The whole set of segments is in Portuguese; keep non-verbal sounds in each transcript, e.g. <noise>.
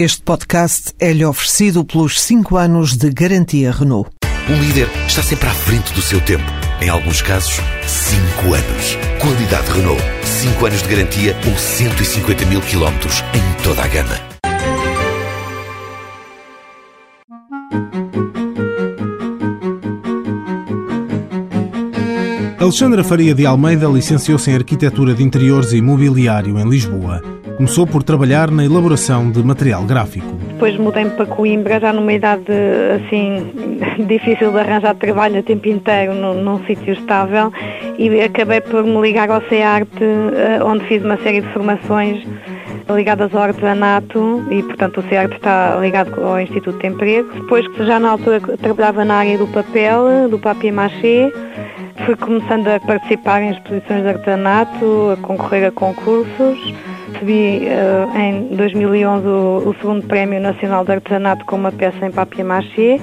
Este podcast é-lhe oferecido pelos 5 anos de garantia Renault. Um líder está sempre à frente do seu tempo. Em alguns casos, 5 anos. Qualidade Renault. 5 anos de garantia ou 150 mil quilómetros em toda a gama. Alexandra Faria de Almeida licenciou-se em Arquitetura de Interiores e Mobiliário em Lisboa. Começou por trabalhar na elaboração de material gráfico. Depois mudei-me para Coimbra, já numa idade assim difícil de arranjar trabalho a tempo inteiro num, num sítio estável e acabei por me ligar ao CEARTE, eh, onde fiz uma série de formações ligadas ao artesanato e, portanto, o CEARTE está ligado ao Instituto de Emprego. Depois, que já na altura trabalhava na área do papel, do papier-mâché, fui começando a participar em exposições de artesanato, a concorrer a concursos. Recebi uh, em 2011 o, o, segundo Prémio Nacional de Artesanato com uma peça em papier-mâché.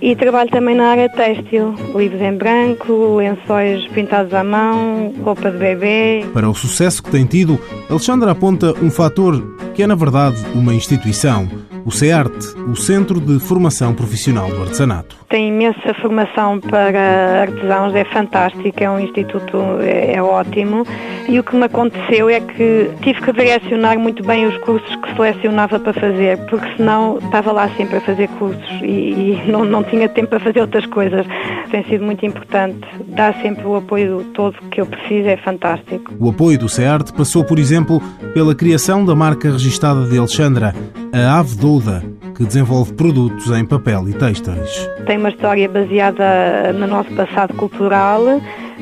E trabalho também na área têxtil, livros em branco, lençóis pintados à mão, roupa de bebê. Para o sucesso que tem tido, Alexandra aponta um fator que é, na verdade, uma instituição o CEARTE, o Centro de Formação Profissional do Artesanato. Tem imensa formação para artesãos, é fantástico, é um instituto, é, é, ótimo. E o que me aconteceu é que tive que direcionar muito bem os cursos que selecionava para fazer, porque senão estava lá sempre a fazer cursos e, e <laughs> não, não tinha tempo para fazer outras coisas. Tem sido muito importante. Dar sempre o apoio todo que eu preciso, é fantástico. O apoio do CEARTE passou, por exemplo, pela criação da marca registada de Alexandra, a Ave Douda, que desenvolve produtos em papel e textos. Tem uma história baseada no nosso passado cultural.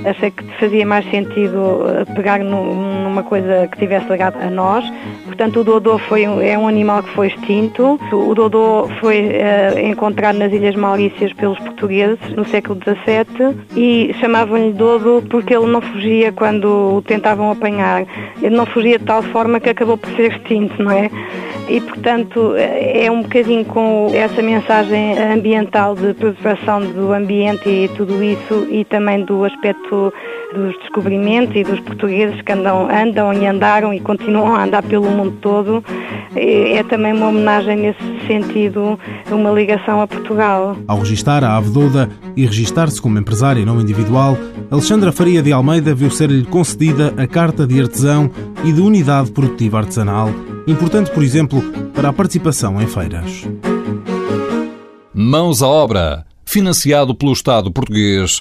Achei que fazia mais sentido eh, pegar numa coisa que tivesse ligado a nós. Portanto, o Dodô foi, é um animal que foi extinto. O Dodô foi uh, encontrado nas Ilhas Maurícias pelos portugueses no século XVII e chamavam-lhe Dodo porque ele não fugia quando o tentavam apanhar. Ele não fugia de tal forma que acabou por ser extinto, não é? e, portanto, é um bocadinho com essa mensagem ambiental de preservação do ambiente e tudo isso e também do aspecto dos descobrimentos e dos portugueses que andam, andam e andaram e continuam a andar pelo mundo todo. É também uma homenagem nesse sentido, uma ligação a Portugal. Ao registar a Avedoda e registar-se como empresária não individual, Alexandra Faria de Almeida viu ser-lhe concedida a Carta de Artesão e de Unidade Produtiva Artesanal, importante, por exemplo, para a participação em feiras. Mãos à obra, financiado pelo Estado português